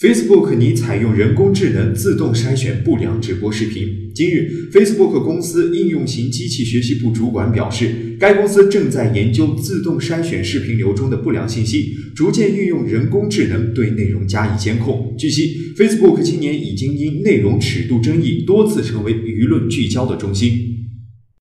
facebook 拟采用人工智能自动筛选不良直播视频。今日 facebook 公司应用型机器学习部主管表示该公司正在研究自动筛选视频流中的不良信息逐渐运用人工智能对内容加以监控。据悉 facebook 今年已经因内容尺度争议多次成为舆论聚焦的中心。